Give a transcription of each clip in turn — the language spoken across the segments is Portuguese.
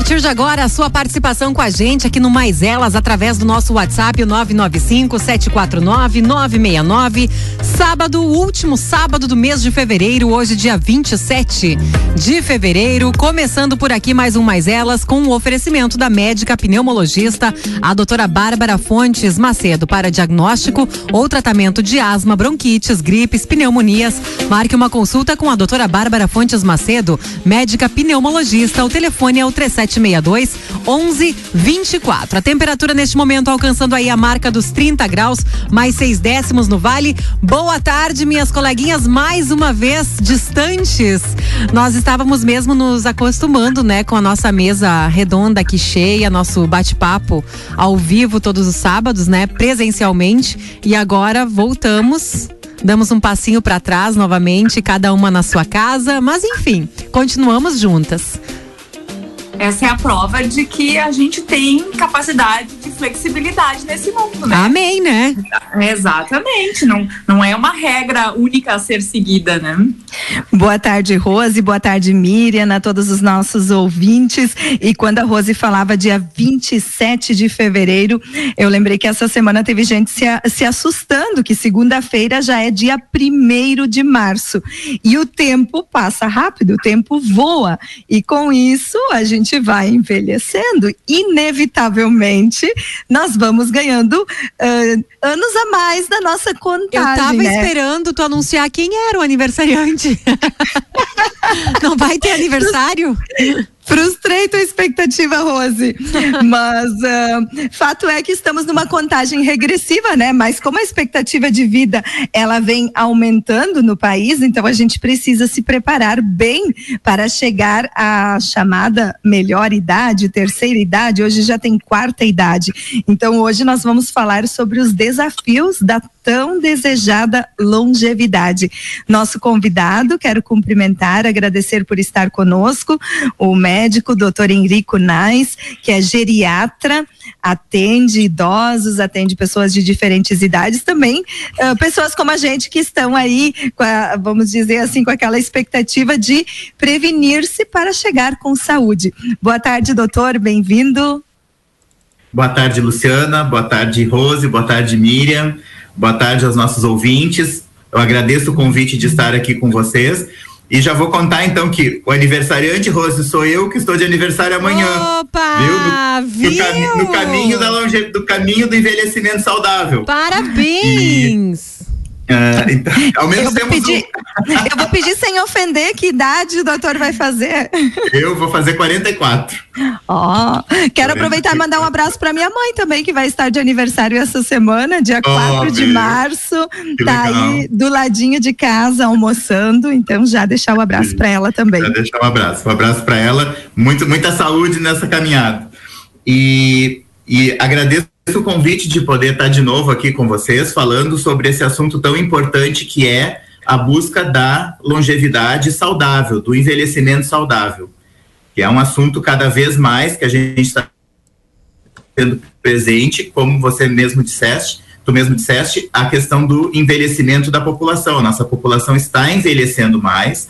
partir de agora, a sua participação com a gente aqui no Mais Elas, através do nosso WhatsApp, o 995-749-969. Sábado, último sábado do mês de fevereiro, hoje, dia 27 de fevereiro. Começando por aqui mais um Mais Elas, com o oferecimento da médica pneumologista, a doutora Bárbara Fontes Macedo, para diagnóstico ou tratamento de asma, bronquites, gripes, pneumonias. Marque uma consulta com a doutora Bárbara Fontes Macedo, médica pneumologista. O telefone é o 37 3762 1124. A temperatura neste momento alcançando aí a marca dos 30 graus, mais seis décimos no vale. Boa tarde, minhas coleguinhas, mais uma vez distantes. Nós estávamos mesmo nos acostumando, né, com a nossa mesa redonda aqui cheia, nosso bate-papo ao vivo todos os sábados, né, presencialmente. E agora voltamos damos um passinho para trás novamente, cada uma na sua casa, mas enfim, continuamos juntas. Essa é a prova de que a gente tem capacidade de flexibilidade nesse mundo, né? Amém, né? Exatamente. Não, não é uma regra única a ser seguida, né? Boa tarde, Rose. Boa tarde, Miriam, a todos os nossos ouvintes. E quando a Rose falava dia 27 de fevereiro, eu lembrei que essa semana teve gente se, se assustando que segunda-feira já é dia primeiro de março. E o tempo passa rápido, o tempo voa. E com isso, a gente gente vai envelhecendo, inevitavelmente nós vamos ganhando uh, anos a mais da nossa contagem. Eu tava né? esperando tu anunciar quem era o aniversariante. Não vai ter aniversário? Frustrei tua expectativa, Rose. Mas uh, fato é que estamos numa contagem regressiva, né? Mas como a expectativa de vida ela vem aumentando no país, então a gente precisa se preparar bem para chegar à chamada melhor idade, terceira idade. Hoje já tem quarta idade. Então hoje nós vamos falar sobre os desafios da tão desejada longevidade. Nosso convidado, quero cumprimentar, agradecer por estar conosco, o médico doutor Henrico Nais, que é geriatra, atende idosos, atende pessoas de diferentes idades, também uh, pessoas como a gente que estão aí, a, vamos dizer assim, com aquela expectativa de prevenir-se para chegar com saúde. Boa tarde, doutor, bem-vindo. Boa tarde, Luciana. Boa tarde, Rose. Boa tarde, Miriam. Boa tarde aos nossos ouvintes. Eu agradeço o convite de estar aqui com vocês. E já vou contar então que o aniversariante, Rose, sou eu que estou de aniversário amanhã. Opa! Viu? No, viu? No, cami no caminho da longe do caminho do envelhecimento saudável. Parabéns! E Uh, então, ao menos eu, vou pedir, um... eu vou pedir sem ofender que idade o doutor vai fazer. Eu vou fazer 44. Ó, oh, quero aproveitar e mandar um abraço para minha mãe também, que vai estar de aniversário essa semana, dia oh, 4 de março. Que tá legal. aí do ladinho de casa almoçando, então já deixar o um abraço para ela também. Já deixar um abraço, um abraço para ela. Muito, muita saúde nessa caminhada. E, e agradeço o convite de poder estar de novo aqui com vocês, falando sobre esse assunto tão importante que é a busca da longevidade saudável, do envelhecimento saudável, que é um assunto cada vez mais que a gente está tendo presente, como você mesmo disseste, tu mesmo disseste, a questão do envelhecimento da população. Nossa população está envelhecendo mais,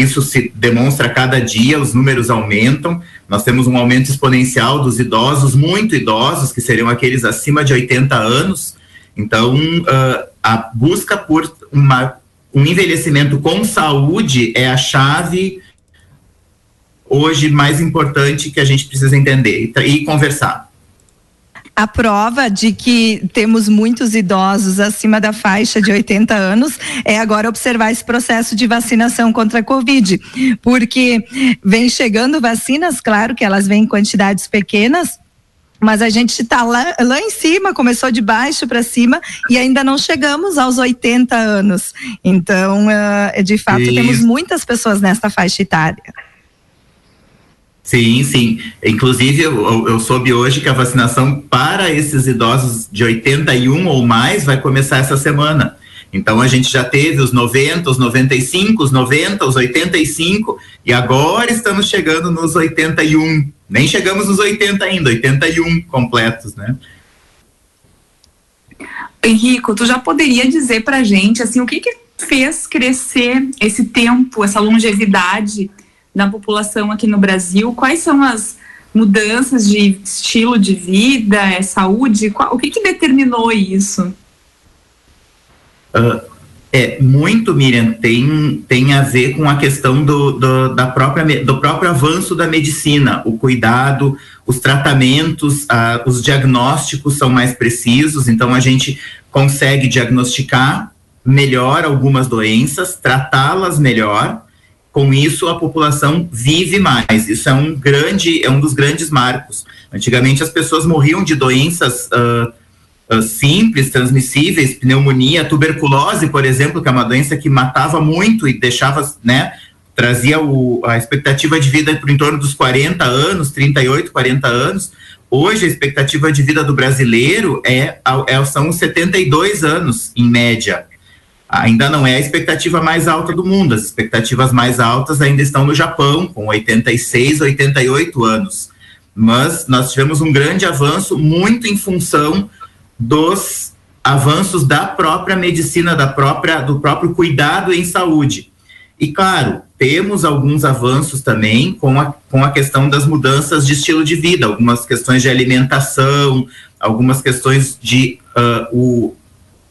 isso se demonstra a cada dia, os números aumentam. Nós temos um aumento exponencial dos idosos, muito idosos, que seriam aqueles acima de 80 anos. Então, uh, a busca por uma, um envelhecimento com saúde é a chave hoje mais importante que a gente precisa entender e, e conversar a prova de que temos muitos idosos acima da faixa de 80 anos é agora observar esse processo de vacinação contra a Covid, porque vem chegando vacinas, claro que elas vêm em quantidades pequenas, mas a gente está lá, lá em cima, começou de baixo para cima e ainda não chegamos aos 80 anos. Então, uh, de fato, e... temos muitas pessoas nesta faixa etária. Sim, sim. Inclusive, eu, eu, soube hoje que a vacinação para esses idosos de 81 ou mais vai começar essa semana. Então, a gente já teve os 90, os 95, os 90, os 85, e agora estamos chegando nos 81. Nem chegamos nos 80 ainda, 81 completos, né? Henrico, tu já poderia dizer pra gente, assim, o que que fez crescer esse tempo, essa longevidade na população aqui no Brasil, quais são as, mudanças de estilo de vida, é saúde? Qual, o que, que determinou isso? Uh, é, muito, Miriam, tem, tem a ver com a questão do, do, da própria, do próprio avanço da medicina, o cuidado, os tratamentos, uh, os diagnósticos são mais precisos, então a gente consegue diagnosticar melhor algumas doenças, tratá-las melhor, com isso a população vive mais. Isso é um grande, é um dos grandes marcos. Antigamente as pessoas morriam de doenças uh, uh, simples, transmissíveis, pneumonia, tuberculose, por exemplo, que é uma doença que matava muito e deixava, né, trazia o, a expectativa de vida por em torno dos 40 anos, 38, 40 anos. Hoje a expectativa de vida do brasileiro é, é são 72 anos em média. Ainda não é a expectativa mais alta do mundo. As expectativas mais altas ainda estão no Japão, com 86, 88 anos. Mas nós tivemos um grande avanço muito em função dos avanços da própria medicina, da própria, do próprio cuidado em saúde. E claro, temos alguns avanços também com a, com a questão das mudanças de estilo de vida, algumas questões de alimentação, algumas questões de uh, o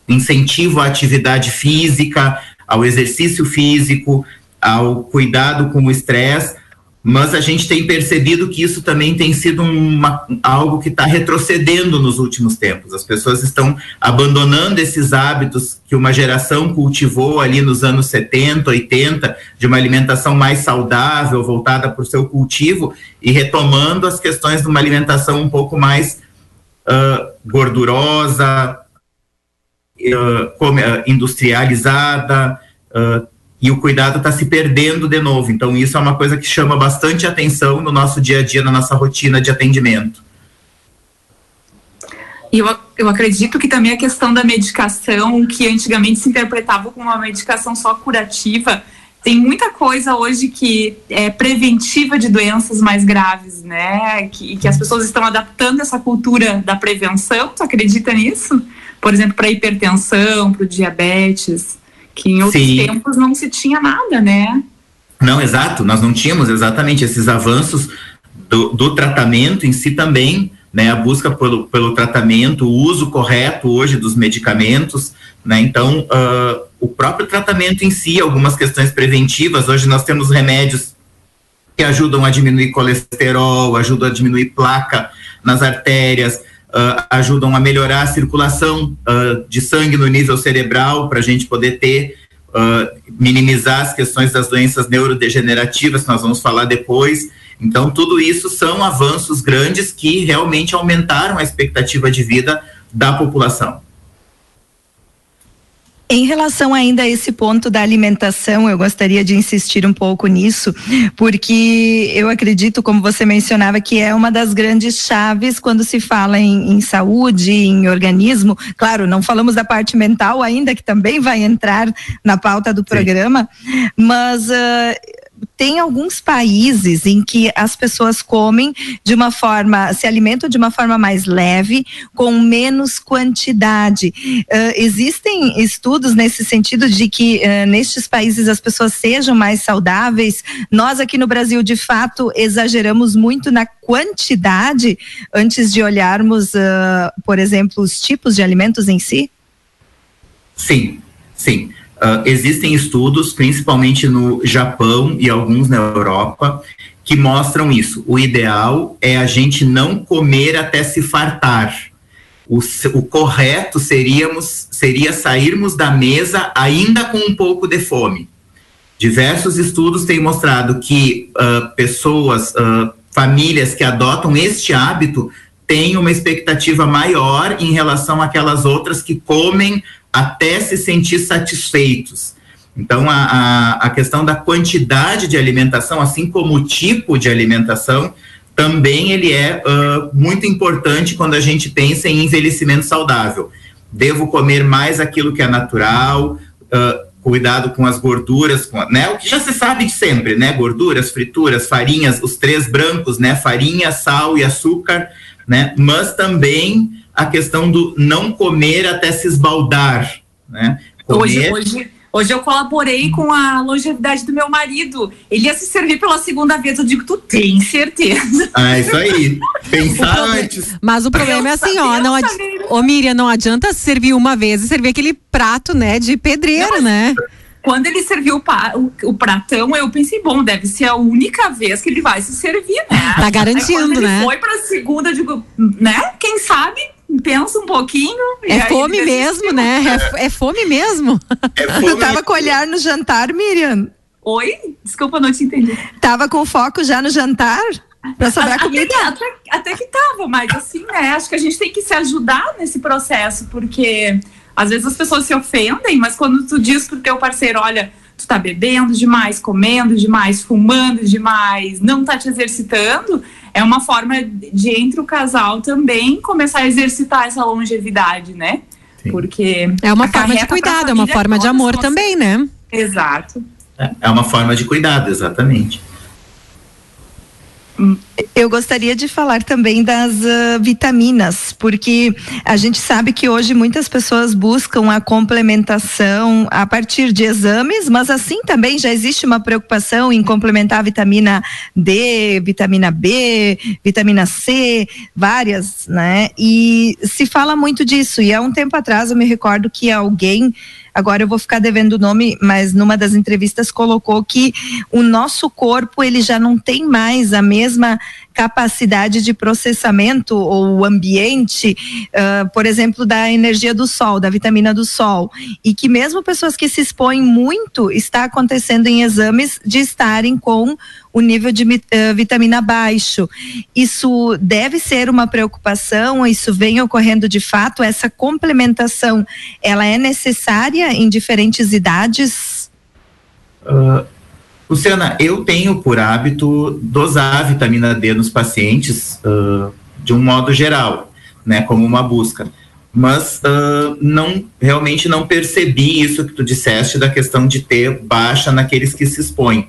incentivo à atividade física, ao exercício físico, ao cuidado com o estresse, mas a gente tem percebido que isso também tem sido uma, algo que está retrocedendo nos últimos tempos. As pessoas estão abandonando esses hábitos que uma geração cultivou ali nos anos 70, 80, de uma alimentação mais saudável, voltada para o seu cultivo, e retomando as questões de uma alimentação um pouco mais uh, gordurosa, industrializada, e o cuidado está se perdendo de novo. Então, isso é uma coisa que chama bastante atenção no nosso dia a dia, na nossa rotina de atendimento. Eu, eu acredito que também a questão da medicação, que antigamente se interpretava como uma medicação só curativa, tem muita coisa hoje que é preventiva de doenças mais graves, né? Que, que as pessoas estão adaptando essa cultura da prevenção. Tu acredita nisso? Por exemplo, para hipertensão, para o diabetes que em outros Sim. tempos não se tinha nada, né? Não, exato, nós não tínhamos exatamente esses avanços do, do tratamento em si também, né? A busca pelo, pelo tratamento, o uso correto hoje dos medicamentos, né? Então, uh, o próprio tratamento em si, algumas questões preventivas, hoje nós temos remédios que ajudam a diminuir colesterol, ajudam a diminuir placa nas artérias, uh, ajudam a melhorar a circulação uh, de sangue no nível cerebral, para a gente poder ter, uh, minimizar as questões das doenças neurodegenerativas, que nós vamos falar depois. Então, tudo isso são avanços grandes que realmente aumentaram a expectativa de vida da população. Em relação ainda a esse ponto da alimentação, eu gostaria de insistir um pouco nisso, porque eu acredito, como você mencionava, que é uma das grandes chaves quando se fala em, em saúde, em organismo. Claro, não falamos da parte mental ainda, que também vai entrar na pauta do programa, Sim. mas uh, tem alguns países em que as pessoas comem de uma forma, se alimentam de uma forma mais leve, com menos quantidade. Uh, existem estudos nesse sentido de que uh, nestes países as pessoas sejam mais saudáveis. Nós aqui no Brasil, de fato, exageramos muito na quantidade antes de olharmos, uh, por exemplo, os tipos de alimentos em si? Sim, sim. Uh, existem estudos, principalmente no Japão e alguns na Europa, que mostram isso. O ideal é a gente não comer até se fartar. O, o correto seríamos, seria sairmos da mesa ainda com um pouco de fome. Diversos estudos têm mostrado que uh, pessoas, uh, famílias que adotam este hábito têm uma expectativa maior em relação àquelas outras que comem até se sentir satisfeitos. Então, a, a, a, questão da quantidade de alimentação, assim como o tipo de alimentação, também ele é uh, muito importante quando a gente pensa em envelhecimento saudável. Devo comer mais aquilo que é natural, uh, cuidado com as gorduras, com, né? O que já se sabe de sempre, né? Gorduras, frituras, farinhas, os três brancos, né? Farinha, sal e açúcar, né? Mas também a questão do não comer até se esbaldar, né? Comer... Hoje, hoje, Hoje eu colaborei com a longevidade do meu marido. Ele ia se servir pela segunda vez. Eu digo, tu tem certeza? Ah, isso aí. Pensar antes. Mas o problema é assim, ó. Não adi... Ô, Miriam, não adianta servir uma vez e servir aquele prato, né, de pedreiro, não, né? Quando ele serviu o, pa, o, o, pratão, eu pensei, bom, deve ser a única vez que ele vai se servir, né? Tá garantindo, Aí, né? Ele foi pra segunda, digo, né? Quem sabe pensa um pouquinho. É fome mesmo, né? É, é, fome mesmo. É fome. Tu tava com olhar no jantar, Miriam? Oi? Desculpa, não te entendi. Tava com foco já no jantar? Pra sobrar até comida? Que, até, até, que tava, mas assim, né? Acho que a gente tem que se ajudar nesse processo, porque às vezes as pessoas se ofendem, mas quando tu diz pro teu parceiro, olha, tu tá bebendo demais, comendo demais, fumando demais, não tá te exercitando, é uma forma de, entre o casal também, começar a exercitar essa longevidade, né? Sim. Porque. É uma forma de cuidado, é uma forma de amor também, né? Exato. É uma forma de cuidado, exatamente. Eu gostaria de falar também das uh, vitaminas, porque a gente sabe que hoje muitas pessoas buscam a complementação a partir de exames, mas assim também já existe uma preocupação em complementar a vitamina D, vitamina B, vitamina C, várias, né? E se fala muito disso. E há um tempo atrás eu me recordo que alguém agora eu vou ficar devendo o nome, mas numa das entrevistas colocou que o nosso corpo ele já não tem mais a mesma capacidade de processamento ou ambiente, uh, por exemplo, da energia do sol, da vitamina do sol, e que mesmo pessoas que se expõem muito está acontecendo em exames de estarem com o nível de uh, vitamina baixo. Isso deve ser uma preocupação, isso vem ocorrendo de fato, essa complementação, ela é necessária em diferentes idades? Uh, Luciana, eu tenho por hábito dosar a vitamina D nos pacientes uh, de um modo geral, né, como uma busca. Mas uh, não realmente não percebi isso que tu disseste da questão de ter baixa naqueles que se expõem.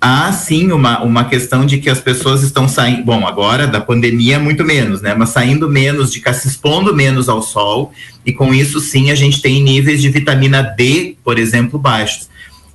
Há sim uma, uma questão de que as pessoas estão saindo, bom, agora da pandemia muito menos, né? Mas saindo menos, de se expondo menos ao sol, e com isso sim a gente tem níveis de vitamina D, por exemplo, baixos.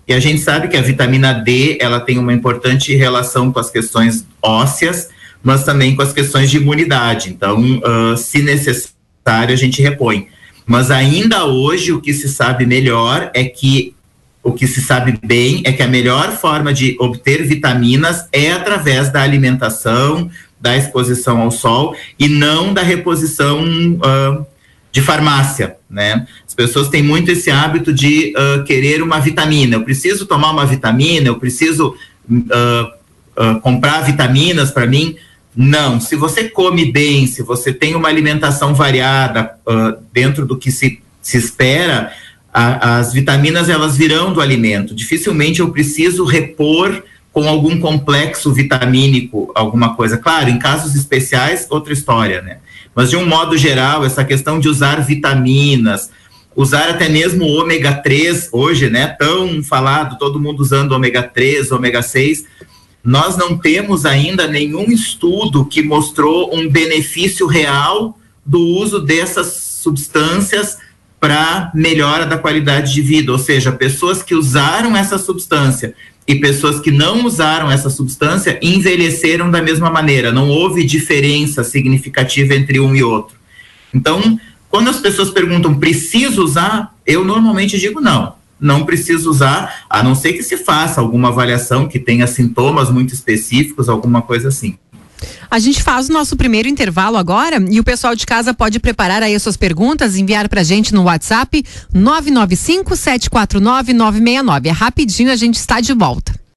E a gente sabe que a vitamina D ela tem uma importante relação com as questões ósseas, mas também com as questões de imunidade. Então, uh, se necessário, a gente repõe. Mas ainda hoje o que se sabe melhor é que o que se sabe bem é que a melhor forma de obter vitaminas é através da alimentação, da exposição ao sol e não da reposição uh, de farmácia, né? As pessoas têm muito esse hábito de uh, querer uma vitamina. Eu preciso tomar uma vitamina, eu preciso uh, uh, comprar vitaminas para mim. Não, se você come bem, se você tem uma alimentação variada dentro do que se, se espera, a, as vitaminas elas virão do alimento. Dificilmente eu preciso repor com algum complexo vitamínico, alguma coisa. Claro, em casos especiais, outra história, né? Mas de um modo geral, essa questão de usar vitaminas, usar até mesmo ômega 3 hoje, né, tão falado, todo mundo usando ômega 3, ômega 6, nós não temos ainda nenhum estudo que mostrou um benefício real do uso dessas substâncias para melhora da qualidade de vida, ou seja, pessoas que usaram essa substância e pessoas que não usaram essa substância envelheceram da mesma maneira, não houve diferença significativa entre um e outro. Então, quando as pessoas perguntam, preciso usar? Eu normalmente digo não, não preciso usar, a não ser que se faça alguma avaliação que tenha sintomas muito específicos, alguma coisa assim. A gente faz o nosso primeiro intervalo agora e o pessoal de casa pode preparar aí as suas perguntas, enviar pra gente no WhatsApp 995 749 969. É rapidinho, a gente está de volta.